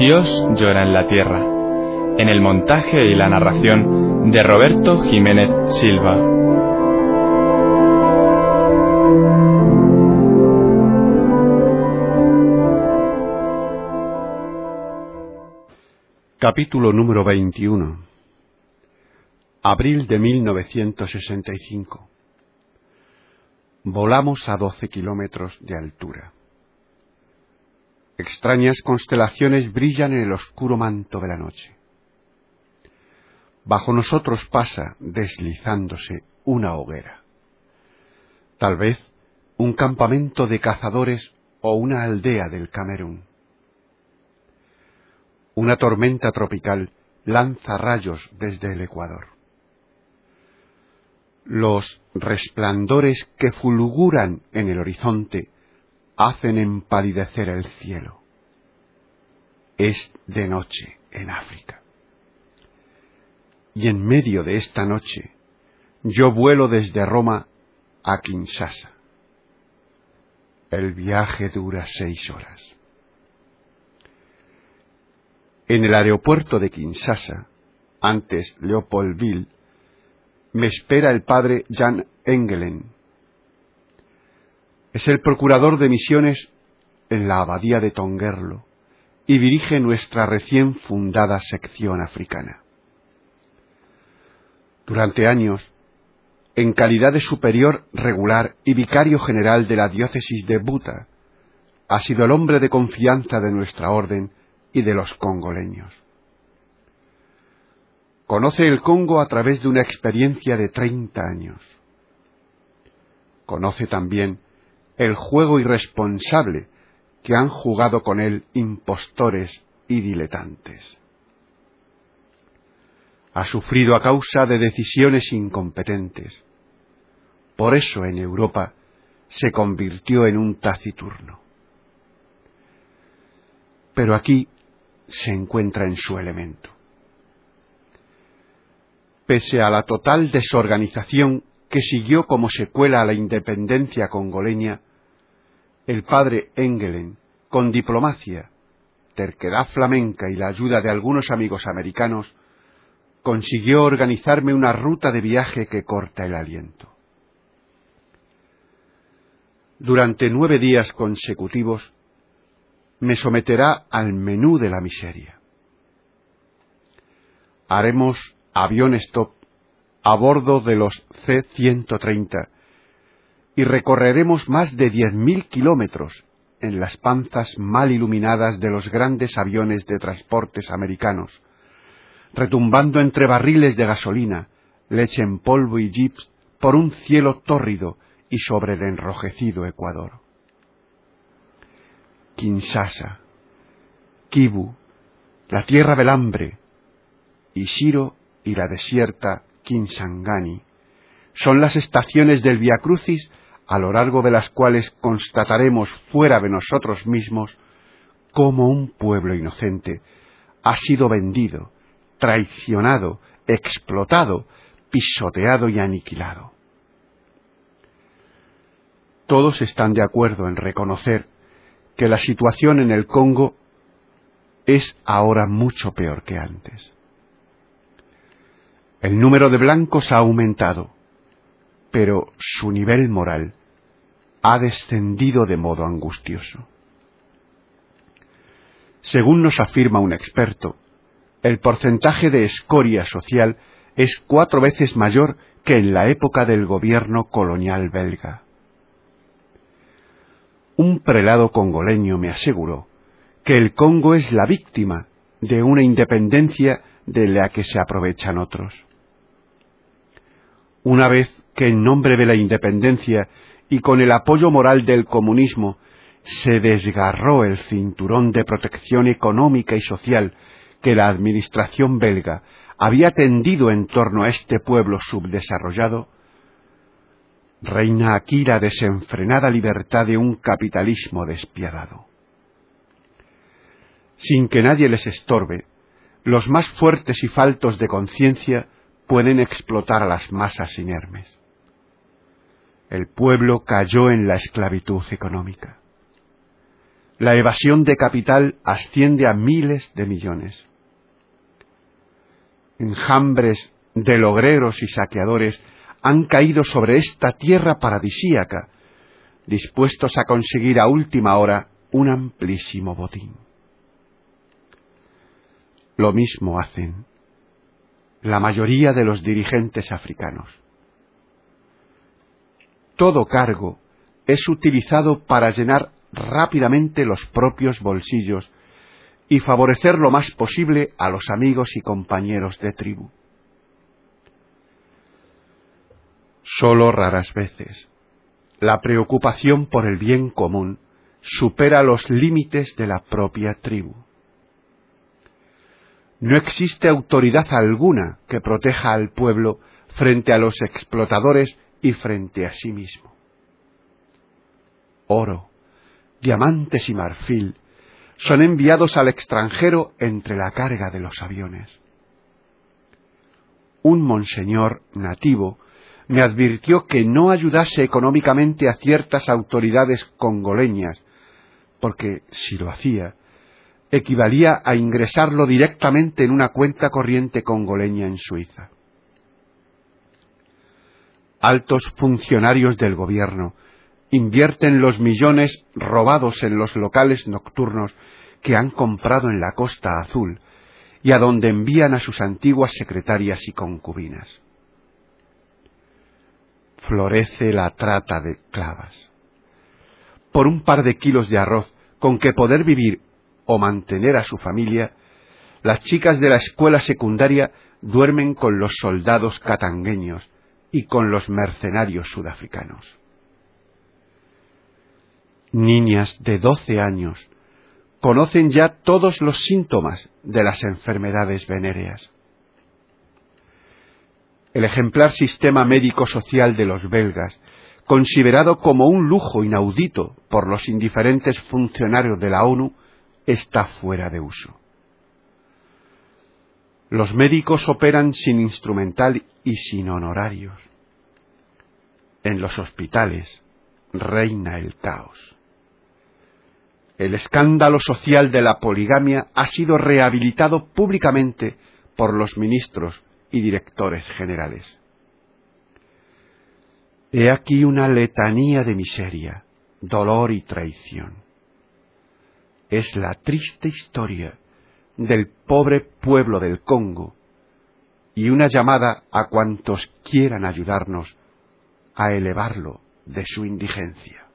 Dios llora en la tierra, en el montaje y la narración de Roberto Jiménez Silva. Capítulo número 21 Abril de 1965 Volamos a 12 kilómetros de altura. Extrañas constelaciones brillan en el oscuro manto de la noche. Bajo nosotros pasa, deslizándose, una hoguera. Tal vez un campamento de cazadores o una aldea del Camerún. Una tormenta tropical lanza rayos desde el Ecuador. Los resplandores que fulguran en el horizonte hacen empalidecer el cielo. Es de noche en África. Y en medio de esta noche yo vuelo desde Roma a Kinshasa. El viaje dura seis horas. En el aeropuerto de Kinshasa, antes Leopoldville, me espera el padre Jan Engelen, es el procurador de misiones en la abadía de Tongerlo y dirige nuestra recién fundada sección africana. Durante años, en calidad de superior regular y vicario general de la diócesis de Buta, ha sido el hombre de confianza de nuestra orden y de los congoleños. Conoce el Congo a través de una experiencia de treinta años. Conoce también el juego irresponsable que han jugado con él impostores y diletantes. Ha sufrido a causa de decisiones incompetentes. Por eso en Europa se convirtió en un taciturno. Pero aquí se encuentra en su elemento. Pese a la total desorganización que siguió como secuela a la independencia congoleña, el padre Engelen, con diplomacia, terquedad flamenca y la ayuda de algunos amigos americanos, consiguió organizarme una ruta de viaje que corta el aliento. Durante nueve días consecutivos me someterá al menú de la miseria. Haremos avión stop a bordo de los C-130 y recorreremos más de diez mil kilómetros en las panzas mal iluminadas de los grandes aviones de transportes americanos, retumbando entre barriles de gasolina, leche en polvo y jeeps por un cielo tórrido y sobre el enrojecido Ecuador. Kinshasa, Kibu, la tierra del hambre, Ishiro y la desierta Kinsangani son las estaciones del Via Crucis a lo largo de las cuales constataremos fuera de nosotros mismos cómo un pueblo inocente ha sido vendido, traicionado, explotado, pisoteado y aniquilado. Todos están de acuerdo en reconocer que la situación en el Congo es ahora mucho peor que antes. El número de blancos ha aumentado, pero su nivel moral ha descendido de modo angustioso. Según nos afirma un experto, el porcentaje de escoria social es cuatro veces mayor que en la época del gobierno colonial belga. Un prelado congoleño me aseguró que el Congo es la víctima de una independencia de la que se aprovechan otros. Una vez que en nombre de la independencia y con el apoyo moral del comunismo se desgarró el cinturón de protección económica y social que la administración belga había tendido en torno a este pueblo subdesarrollado, reina aquí la desenfrenada libertad de un capitalismo despiadado. Sin que nadie les estorbe, los más fuertes y faltos de conciencia pueden explotar a las masas inermes. El pueblo cayó en la esclavitud económica. La evasión de capital asciende a miles de millones. Enjambres de logreros y saqueadores han caído sobre esta tierra paradisíaca, dispuestos a conseguir a última hora un amplísimo botín. Lo mismo hacen la mayoría de los dirigentes africanos. Todo cargo es utilizado para llenar rápidamente los propios bolsillos y favorecer lo más posible a los amigos y compañeros de tribu. Solo raras veces la preocupación por el bien común supera los límites de la propia tribu. No existe autoridad alguna que proteja al pueblo frente a los explotadores y frente a sí mismo. Oro, diamantes y marfil son enviados al extranjero entre la carga de los aviones. Un monseñor nativo me advirtió que no ayudase económicamente a ciertas autoridades congoleñas, porque si lo hacía, equivalía a ingresarlo directamente en una cuenta corriente congoleña en Suiza. Altos funcionarios del gobierno invierten los millones robados en los locales nocturnos que han comprado en la Costa Azul y a donde envían a sus antiguas secretarias y concubinas florece la trata de clavas. Por un par de kilos de arroz con que poder vivir o mantener a su familia, las chicas de la escuela secundaria duermen con los soldados catangueños y con los mercenarios sudafricanos. Niñas de doce años conocen ya todos los síntomas de las enfermedades venéreas el ejemplar sistema médico social de los belgas, considerado como un lujo inaudito por los indiferentes funcionarios de la ONU, está fuera de uso. Los médicos operan sin instrumental y sin honorarios. En los hospitales reina el caos. El escándalo social de la poligamia ha sido rehabilitado públicamente por los ministros y directores generales. He aquí una letanía de miseria, dolor y traición. Es la triste historia del pobre pueblo del Congo y una llamada a cuantos quieran ayudarnos a elevarlo de su indigencia.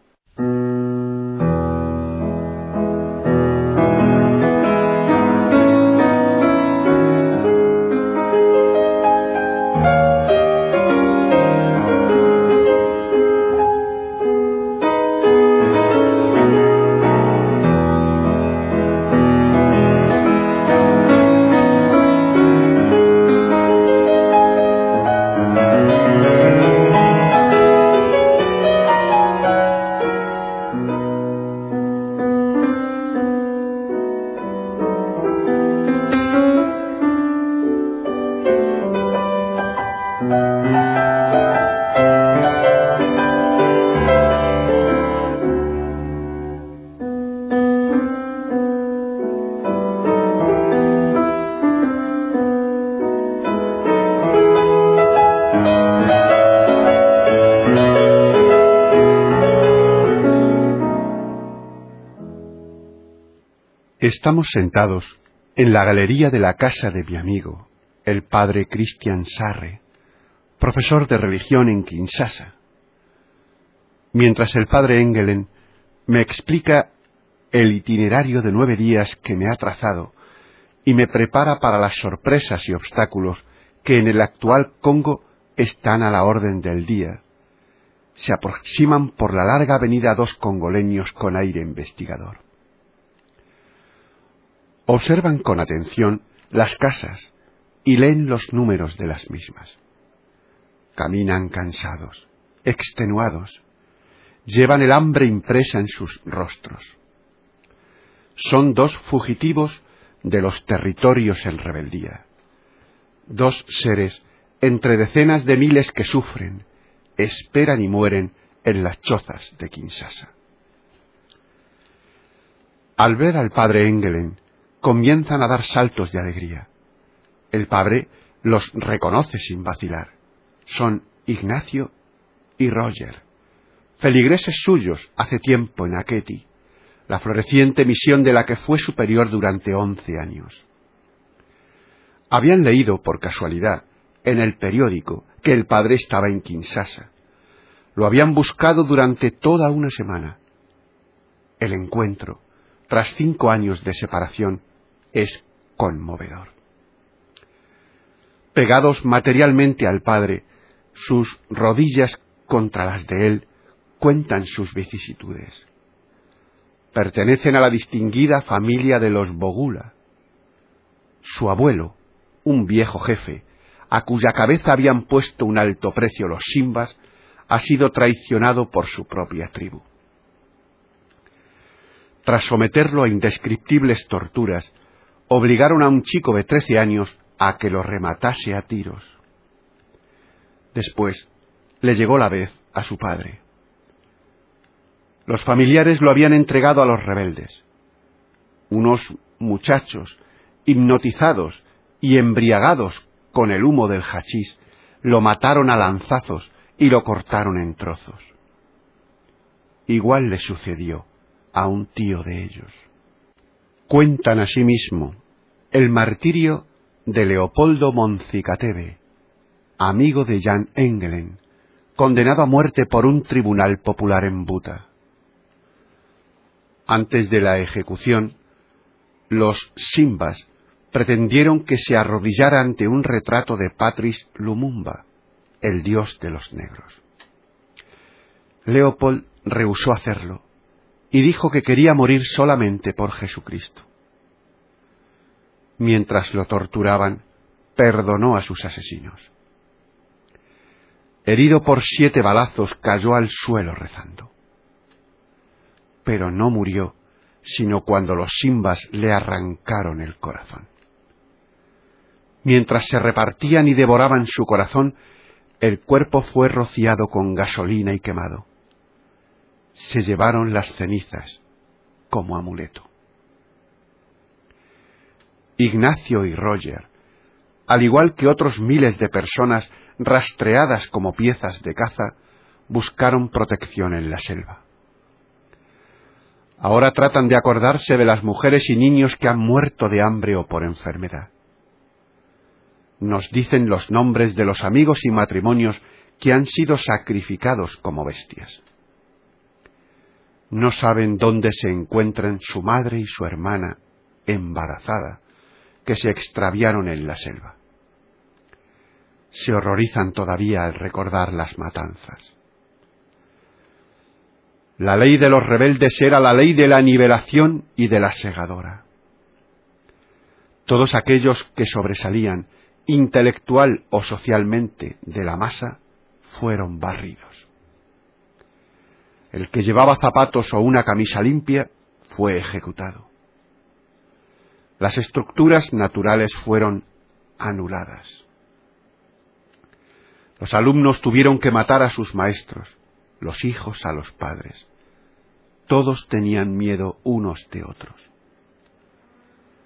Estamos sentados en la galería de la casa de mi amigo, el padre Christian Sarre, profesor de religión en Kinshasa. Mientras el padre Engelen me explica el itinerario de nueve días que me ha trazado y me prepara para las sorpresas y obstáculos que en el actual Congo están a la orden del día, se aproximan por la larga avenida dos congoleños con aire investigador. Observan con atención las casas y leen los números de las mismas. Caminan cansados, extenuados, llevan el hambre impresa en sus rostros. Son dos fugitivos de los territorios en rebeldía, dos seres entre decenas de miles que sufren, esperan y mueren en las chozas de Kinshasa. Al ver al padre Engelen, comienzan a dar saltos de alegría. El padre los reconoce sin vacilar. Son Ignacio y Roger, feligreses suyos hace tiempo en Aketi, la floreciente misión de la que fue superior durante once años. Habían leído, por casualidad, en el periódico que el padre estaba en Kinshasa. Lo habían buscado durante toda una semana. El encuentro, tras cinco años de separación, es conmovedor. Pegados materialmente al padre, sus rodillas contra las de él, cuentan sus vicisitudes. Pertenecen a la distinguida familia de los Bogula. Su abuelo, un viejo jefe, a cuya cabeza habían puesto un alto precio los Simbas, ha sido traicionado por su propia tribu. Tras someterlo a indescriptibles torturas, obligaron a un chico de trece años a que lo rematase a tiros. Después le llegó la vez a su padre. Los familiares lo habían entregado a los rebeldes. Unos muchachos, hipnotizados y embriagados con el humo del hachís, lo mataron a lanzazos y lo cortaron en trozos. Igual le sucedió a un tío de ellos. Cuentan asimismo el martirio de Leopoldo Moncicatebe, amigo de Jan Engelen, condenado a muerte por un tribunal popular en Buta. Antes de la ejecución, los Simbas pretendieron que se arrodillara ante un retrato de Patrice Lumumba, el dios de los negros. Leopold rehusó hacerlo y dijo que quería morir solamente por Jesucristo. Mientras lo torturaban, perdonó a sus asesinos. Herido por siete balazos, cayó al suelo rezando. Pero no murió, sino cuando los simbas le arrancaron el corazón. Mientras se repartían y devoraban su corazón, el cuerpo fue rociado con gasolina y quemado. Se llevaron las cenizas como amuleto. Ignacio y Roger, al igual que otros miles de personas rastreadas como piezas de caza, buscaron protección en la selva. Ahora tratan de acordarse de las mujeres y niños que han muerto de hambre o por enfermedad nos dicen los nombres de los amigos y matrimonios que han sido sacrificados como bestias. No saben dónde se encuentran su madre y su hermana embarazada, que se extraviaron en la selva. Se horrorizan todavía al recordar las matanzas. La ley de los rebeldes era la ley de la nivelación y de la segadora. Todos aquellos que sobresalían intelectual o socialmente de la masa fueron barridos. El que llevaba zapatos o una camisa limpia fue ejecutado. Las estructuras naturales fueron anuladas. Los alumnos tuvieron que matar a sus maestros, los hijos a los padres. Todos tenían miedo unos de otros.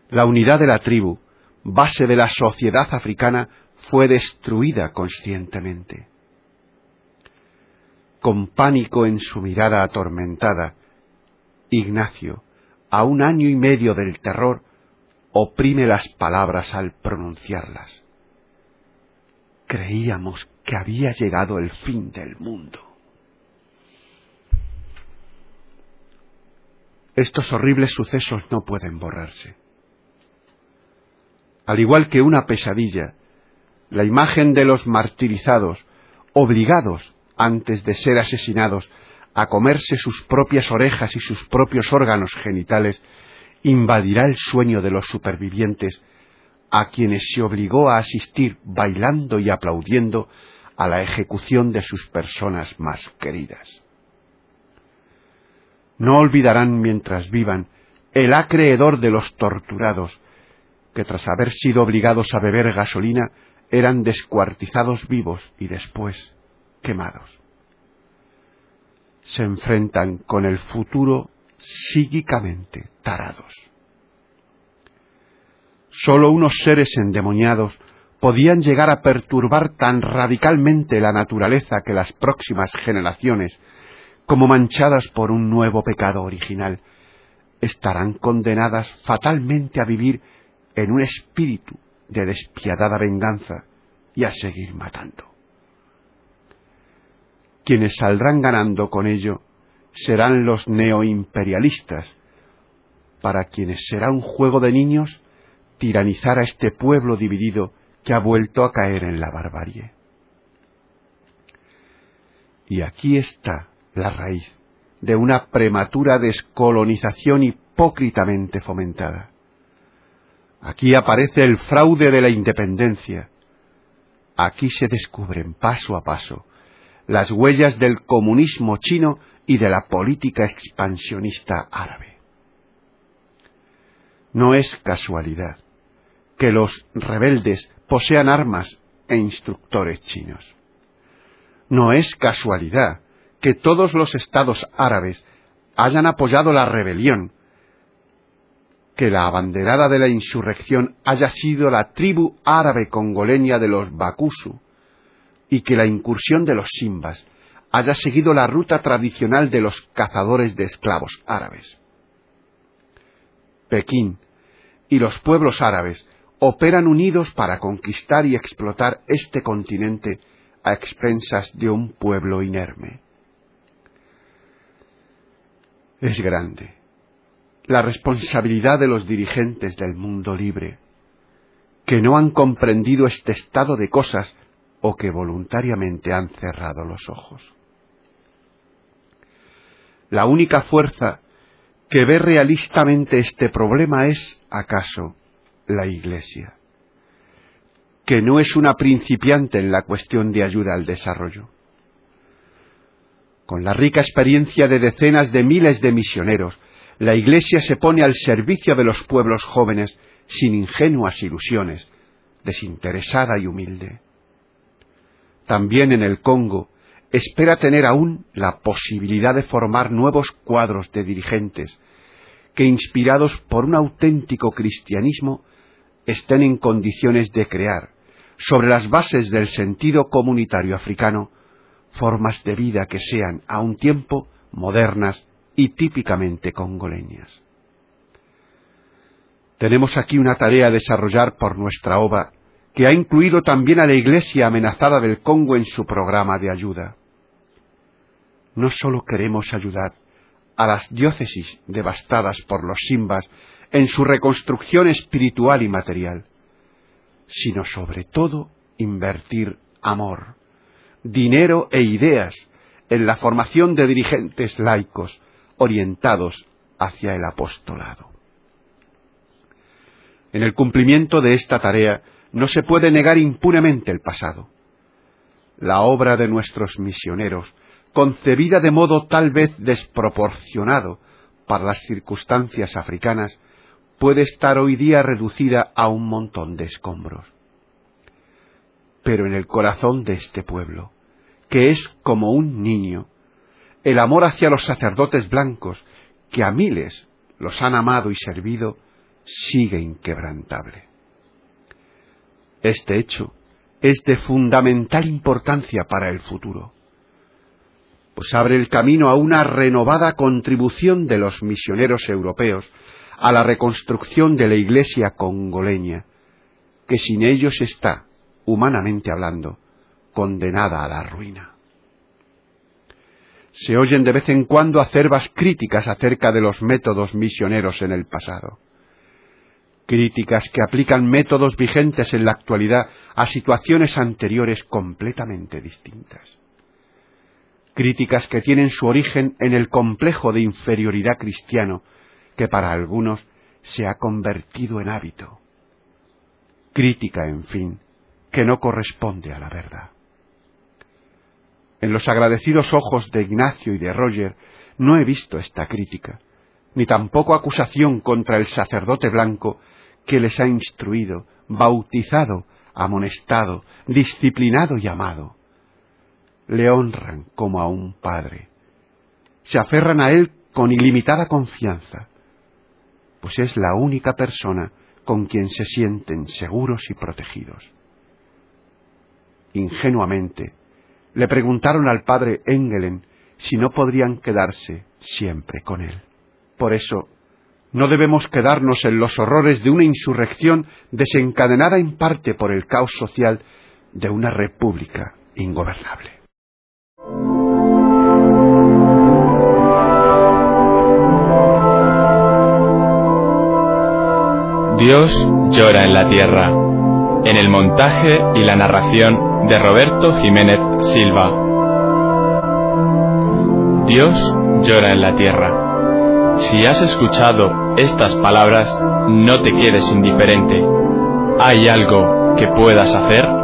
La unidad de la tribu base de la sociedad africana, fue destruida conscientemente. Con pánico en su mirada atormentada, Ignacio, a un año y medio del terror, oprime las palabras al pronunciarlas. Creíamos que había llegado el fin del mundo. Estos horribles sucesos no pueden borrarse al igual que una pesadilla, la imagen de los martirizados, obligados antes de ser asesinados, a comerse sus propias orejas y sus propios órganos genitales, invadirá el sueño de los supervivientes, a quienes se obligó a asistir bailando y aplaudiendo a la ejecución de sus personas más queridas. No olvidarán mientras vivan el acreedor de los torturados, que tras haber sido obligados a beber gasolina eran descuartizados vivos y después quemados. Se enfrentan con el futuro psíquicamente tarados. Sólo unos seres endemoniados podían llegar a perturbar tan radicalmente la naturaleza que las próximas generaciones, como manchadas por un nuevo pecado original, estarán condenadas fatalmente a vivir en un espíritu de despiadada venganza y a seguir matando. Quienes saldrán ganando con ello serán los neoimperialistas, para quienes será un juego de niños tiranizar a este pueblo dividido que ha vuelto a caer en la barbarie. Y aquí está la raíz de una prematura descolonización hipócritamente fomentada. Aquí aparece el fraude de la independencia. Aquí se descubren paso a paso las huellas del comunismo chino y de la política expansionista árabe. No es casualidad que los rebeldes posean armas e instructores chinos. No es casualidad que todos los estados árabes hayan apoyado la rebelión, que la abanderada de la insurrección haya sido la tribu árabe congoleña de los Bakusu, y que la incursión de los Simbas haya seguido la ruta tradicional de los cazadores de esclavos árabes. Pekín y los pueblos árabes operan unidos para conquistar y explotar este continente a expensas de un pueblo inerme. Es grande la responsabilidad de los dirigentes del mundo libre, que no han comprendido este estado de cosas o que voluntariamente han cerrado los ojos. La única fuerza que ve realistamente este problema es, acaso, la Iglesia, que no es una principiante en la cuestión de ayuda al desarrollo. Con la rica experiencia de decenas de miles de misioneros, la Iglesia se pone al servicio de los pueblos jóvenes sin ingenuas ilusiones, desinteresada y humilde también en el Congo, espera tener aún la posibilidad de formar nuevos cuadros de dirigentes que, inspirados por un auténtico cristianismo, estén en condiciones de crear, sobre las bases del sentido comunitario africano, formas de vida que sean a un tiempo modernas y típicamente congoleñas. Tenemos aquí una tarea a desarrollar por nuestra obra que ha incluido también a la Iglesia amenazada del Congo en su programa de ayuda. No sólo queremos ayudar a las diócesis devastadas por los simbas en su reconstrucción espiritual y material, sino sobre todo invertir amor, dinero e ideas en la formación de dirigentes laicos orientados hacia el apostolado. En el cumplimiento de esta tarea, no se puede negar impunemente el pasado. La obra de nuestros misioneros, concebida de modo tal vez desproporcionado para las circunstancias africanas, puede estar hoy día reducida a un montón de escombros. Pero en el corazón de este pueblo, que es como un niño, el amor hacia los sacerdotes blancos, que a miles los han amado y servido, sigue inquebrantable. Este hecho es de fundamental importancia para el futuro, pues abre el camino a una renovada contribución de los misioneros europeos a la reconstrucción de la Iglesia congoleña, que sin ellos está, humanamente hablando, condenada a la ruina. Se oyen de vez en cuando acervas críticas acerca de los métodos misioneros en el pasado críticas que aplican métodos vigentes en la actualidad a situaciones anteriores completamente distintas. críticas que tienen su origen en el complejo de inferioridad cristiano que para algunos se ha convertido en hábito. Crítica, en fin, que no corresponde a la verdad. En los agradecidos ojos de Ignacio y de Roger no he visto esta crítica, ni tampoco acusación contra el sacerdote blanco que les ha instruido, bautizado, amonestado, disciplinado y amado. Le honran como a un padre. Se aferran a él con ilimitada confianza, pues es la única persona con quien se sienten seguros y protegidos. Ingenuamente, le preguntaron al padre Engelen si no podrían quedarse siempre con él. Por eso, no debemos quedarnos en los horrores de una insurrección desencadenada en parte por el caos social de una república ingobernable. Dios llora en la tierra. En el montaje y la narración de Roberto Jiménez Silva. Dios llora en la tierra. Si has escuchado estas palabras, no te quedes indiferente. ¿Hay algo que puedas hacer?